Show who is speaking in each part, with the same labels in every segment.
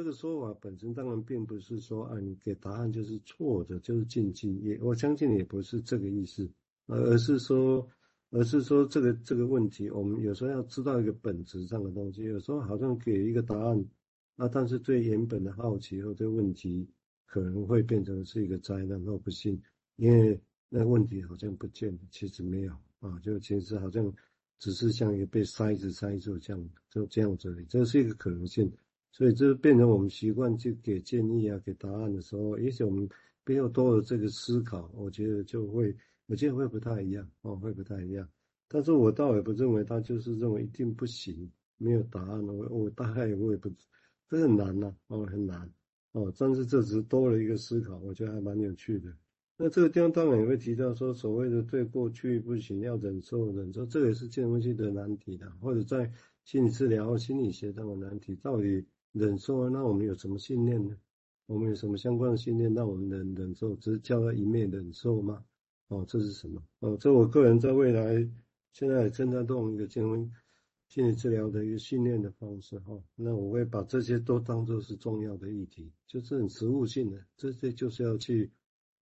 Speaker 1: 这个说法本身当然并不是说啊，你给答案就是错的，就是禁忌，也我相信也不是这个意思，而是说，而是说这个这个问题，我们有时候要知道一个本质上的东西，有时候好像给一个答案，啊，但是对原本的好奇或对问题可能会变成是一个灾难或不幸，因为那问题好像不见了，其实没有啊，就其实好像只是像一个被塞子塞住这样，就这样子，这是一个可能性。所以，这变成我们习惯去给建议啊，给答案的时候，也许我们没有多了这个思考，我觉得就会，我觉得会不太一样哦，会不太一样。但是我倒也不认为他就是认为一定不行，没有答案。我我大概我也不，这很难呐，哦，很难哦。但是这只是多了一个思考，我觉得还蛮有趣的。那这个地方当然也会提到说，所谓的对过去不行要忍受忍受，这也是建筑系的难题的，或者在心理治疗心理学上的难题，到底。忍受啊，那我们有什么信念呢？我们有什么相关的信念让我们能忍受？只是叫他一面忍受吗？哦，这是什么？哦，这我个人在未来现在正在动一个精神心理治疗的一个训练的方式哈、哦。那我会把这些都当作是重要的议题，就是很实务性的，这些就是要去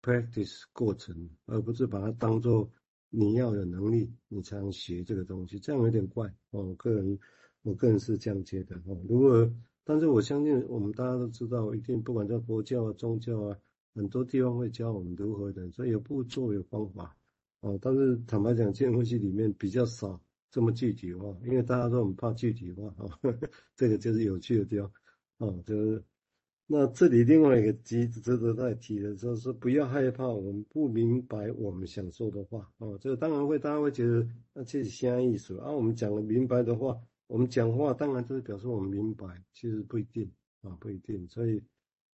Speaker 1: practice 过程，而不是把它当做你要有能力你才能学这个东西，这样有点怪哦。我个人我个人是这样觉得哦。如果但是我相信，我们大家都知道，一定不管在佛教啊、宗教啊，很多地方会教我们如何的，所以有步骤、有方法，哦。但是坦白讲，这些东西里面比较少这么具体化，因为大家都很怕具体化啊。这个就是有趣的地方，哦，就是那这里另外一个值值得再提的，就是不要害怕我们不明白我们想说的话，哦，这个当然会，大家会觉得那这是啥意思啊？我们讲了明白的话。我们讲话当然就是表示我们明白，其实不一定啊，不一定。所以，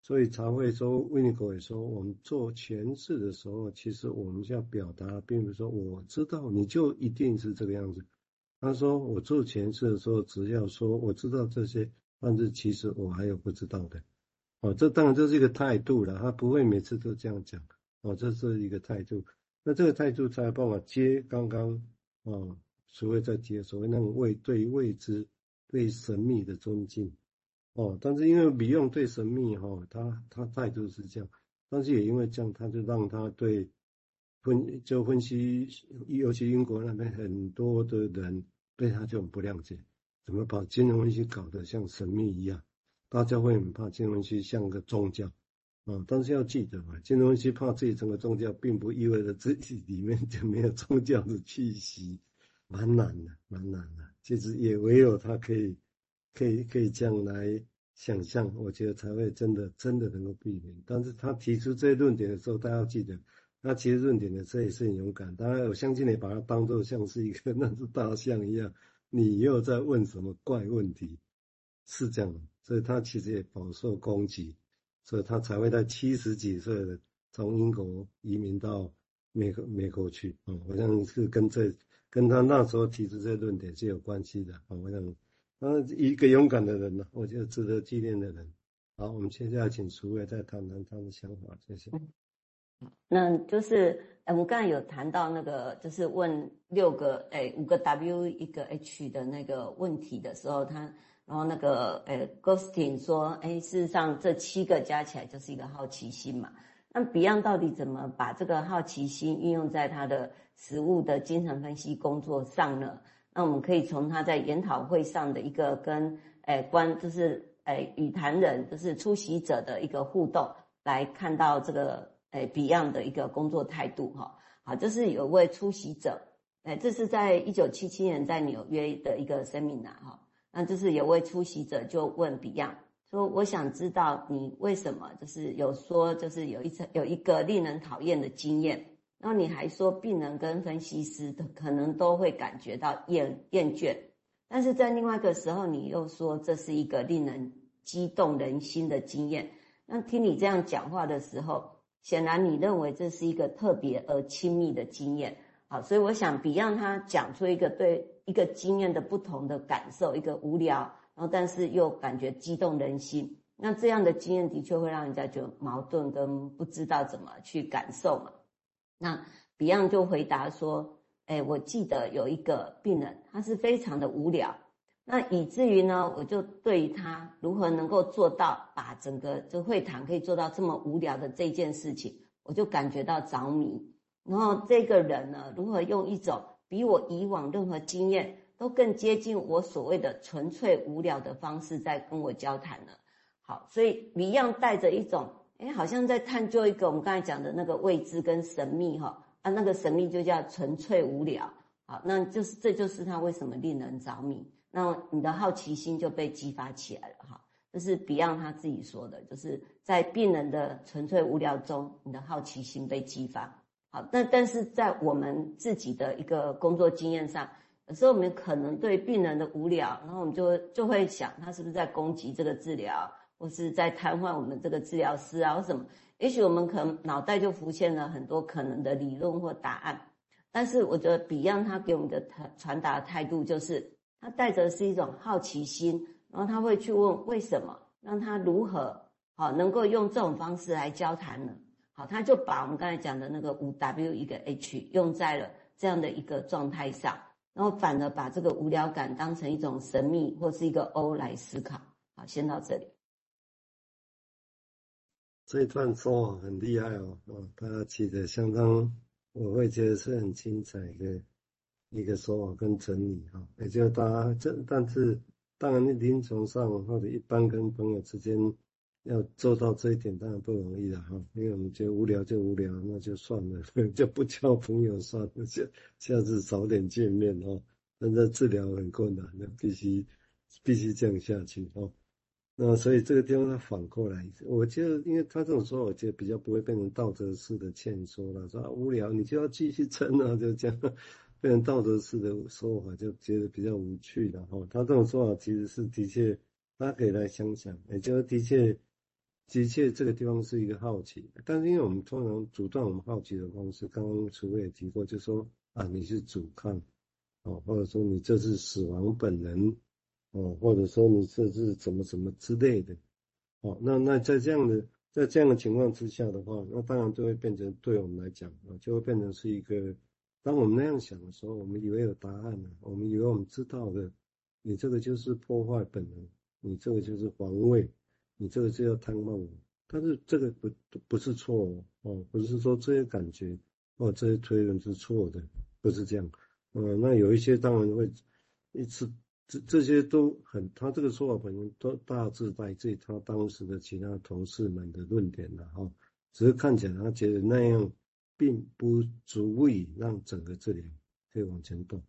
Speaker 1: 所以才会说，维尼狗也说，我们做诠释的时候，其实我们要表达，并不是说我知道你就一定是这个样子。他说我做诠释的时候，只要说我知道这些，但是其实我还有不知道的。哦，这当然这是一个态度了，他不会每次都这样讲。哦，这是一个态度。那这个态度才有办法接刚刚哦。所谓在接所谓那种未对未知、对神秘的尊敬，哦，但是因为比用对神秘哈，他他态度是这样，但是也因为这样，他就让他对分就分析，尤其英国那边很多的人对他就很不谅解，怎么把金融分析搞得像神秘一样？大家会很怕金融分析像个宗教，啊，但是要记得嘛，金融分析怕自己成为宗教，并不意味着自己里面就没有宗教的气息。蛮难的，蛮难的。其实也唯有他可以，可以，可以这样来想象，我觉得才会真的，真的能够避免。但是他提出这些论点的时候，大家要记得，他其实论点的这也是很勇敢。当然，我相信你把它当做像是一个 那只大象一样，你又在问什么怪问题，是这样。所以他其实也饱受攻击，所以他才会在七十几岁的从英国移民到美国美国去。嗯，好像是跟这。跟他那时候提出这论点是有关系的，好，我想，他一个勇敢的人呢，我觉得值得纪念的人。好，我们接下来请淑卫再谈谈他的想法，谢谢。
Speaker 2: 那就是，哎，我们刚才有谈到那个，就是问六个，哎，五个 W 一个 H 的那个问题的时候，他，然后那个，哎，Goldstein 说，哎，事实上这七个加起来就是一个好奇心嘛。那 Beyond 到底怎么把这个好奇心运用在他的实务的精神分析工作上呢？那我们可以从他在研讨会上的一个跟诶观，就是诶与谈人，就是出席者的一个互动，来看到这个诶 Beyond 的一个工作态度哈。好，这是有位出席者，诶这是在一九七七年在纽约的一个 seminar 哈。那就是有位出席者就问 Beyond。说我想知道你为什么就是有说就是有一次有一个令人讨厌的经验，然后你还说病人跟分析师的可能都会感觉到厌厌倦，但是在另外一个时候你又说这是一个令人激动人心的经验。那听你这样讲话的时候，显然你认为这是一个特别而亲密的经验。好，所以我想 Beyond 他讲出一个对一个经验的不同的感受，一个无聊。然后，但是又感觉激动人心，那这样的经验的确会让人家就矛盾跟不知道怎么去感受嘛。那 Beyond 就回答说：“哎，我记得有一个病人，他是非常的无聊，那以至于呢，我就对于他如何能够做到把整个这会谈可以做到这么无聊的这件事情，我就感觉到着迷。然后这个人呢，如何用一种比我以往任何经验都更接近我所谓的纯粹无聊的方式在跟我交谈呢？好，所以 Beyond 带着一种，哎，好像在探究一个我们刚才讲的那个未知跟神秘哈，啊，那个神秘就叫纯粹无聊。好，那就是这就是他为什么令人着迷。那你的好奇心就被激发起来了哈，这是 Beyond 他自己说的，就是在病人的纯粹无聊中，你的好奇心被激发。好，但但是在我们自己的一个工作经验上，有时候我们可能对病人的无聊，然后我们就就会想他是不是在攻击这个治疗，或是在瘫痪我们这个治疗师啊，或什么？也许我们可能脑袋就浮现了很多可能的理论或答案，但是我觉得 Beyond 他给我们的传达的态度就是。他带着是一种好奇心，然后他会去问为什么，让他如何好能够用这种方式来交谈呢？好，他就把我们刚才讲的那个五 W 一个 H 用在了这样的一个状态上，然后反而把这个无聊感当成一种神秘或是一个 O 来思考。好，先到这里。
Speaker 1: 这一段说话很厉害哦，哦，大家记得相当，我会觉得是很精彩的。一个说法跟整理哈，也就是大家这，但是当然，临床上或者一般跟朋友之间要做到这一点，当然不容易了哈。因为我们觉得无聊就无聊，那就算了，就不交朋友算了，下 下次早点见面哦。但是治疗很困难，那必须必须这样下去哦。那所以这个地方他反过来，我觉得，因为他这种说，我觉得比较不会变成道德式的劝说了，说啊无聊你就要继续撑啊，就这样。变成道德式的说法，就觉得比较无趣了哈。他这种说法其实是的确，大家可以来想想，也就是的确，的确这个地方是一个好奇。但是因为我们通常阻断我们好奇的方式，刚刚楚卫也提过，就说啊你是阻抗，哦，或者说你这是死亡本能，哦，或者说你这是怎么怎么之类的，哦，那那在这样的在这样的情况之下的话，那当然就会变成对我们来讲啊，就会变成是一个。当我们那样想的时候，我们以为有答案了，我们以为我们知道的，你这个就是破坏本能，你这个就是防卫，你这个就要贪慢。但是这个不不是错哦，不是说这些感觉哦，这些推论是错的，不是这样。嗯，那有一些当然会一次这这些都很，他这个说法本身都大致来自于他当时的其他同事们的论点了哈，只是看起来他觉得那样。并不足以让整个治疗可以往前动，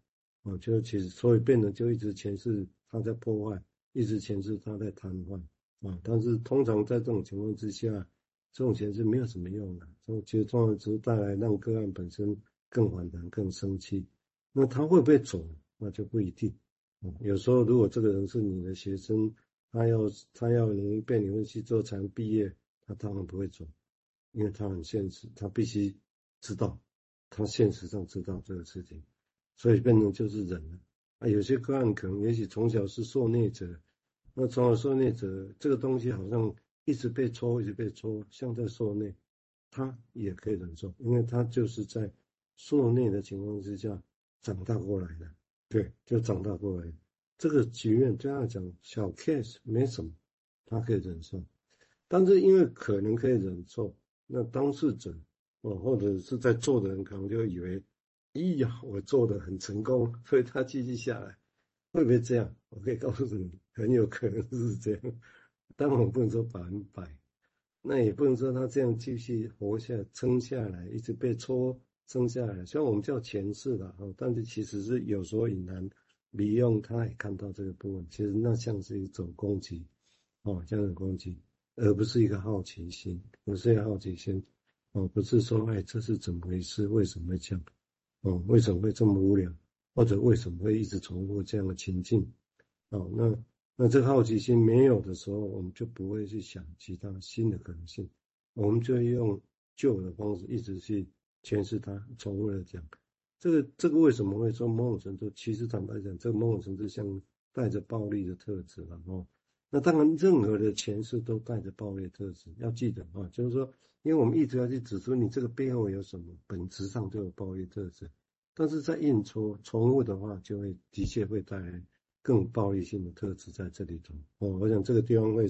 Speaker 1: 啊，就其实所以变得就一直前世他在破坏，一直前世他在瘫痪，啊，但是通常在这种情况之下，这种前世没有什么用的，这种其实通常只是带来让个案本身更反弹、更生气，那他会不会走？那就不一定，有时候如果这个人是你的学生，他要他要能被你分析之后才能毕业，他当然不会走，因为他很现实，他必须。知道，他现实上知道这个事情，所以变成就是忍了啊。有些个案可能也许从小是受虐者，那从小受虐者这个东西好像一直被戳，一直被戳，像在受虐，他也可以忍受，因为他就是在受虐的情况之下长大过来的，对，就长大过来。这个局面对他讲小 case 没什么，他可以忍受，但是因为可能可以忍受，那当事者。哦，或者是在做的人可能就以为，咦呀，我做的很成功，所以他继续下来，会不会这样？我可以告诉你，很有可能是这样。但我不能说百分百，那也不能说他这样继续活下、撑下来，一直被戳生下来。虽然我们叫前世的，哈，但是其实是有所隐含。利用他也看到这个部分，其实那像是一种攻击，哦，这样的攻击，而不是一个好奇心，不是一个好奇心。哦，不是说，哎，这是怎么回事？为什么会这样？哦，为什么会这么无聊？或者为什么会一直重复这样的情境？哦，那那这个好奇心没有的时候，我们就不会去想其他新的可能性，我们就用旧的方式一直去诠释它，重复的讲。这个这个为什么会说某种程度？其实坦白讲，这个某种程度像带着暴力的特质了哦。那当然，任何的前世都带着暴力特质，要记得啊，就是说。因为我们一直要去指出你这个背后有什么，本质上就有暴力特质，但是在印戳重复的话，就会的确会带来更暴力性的特质在这里头。哦，我想这个地方会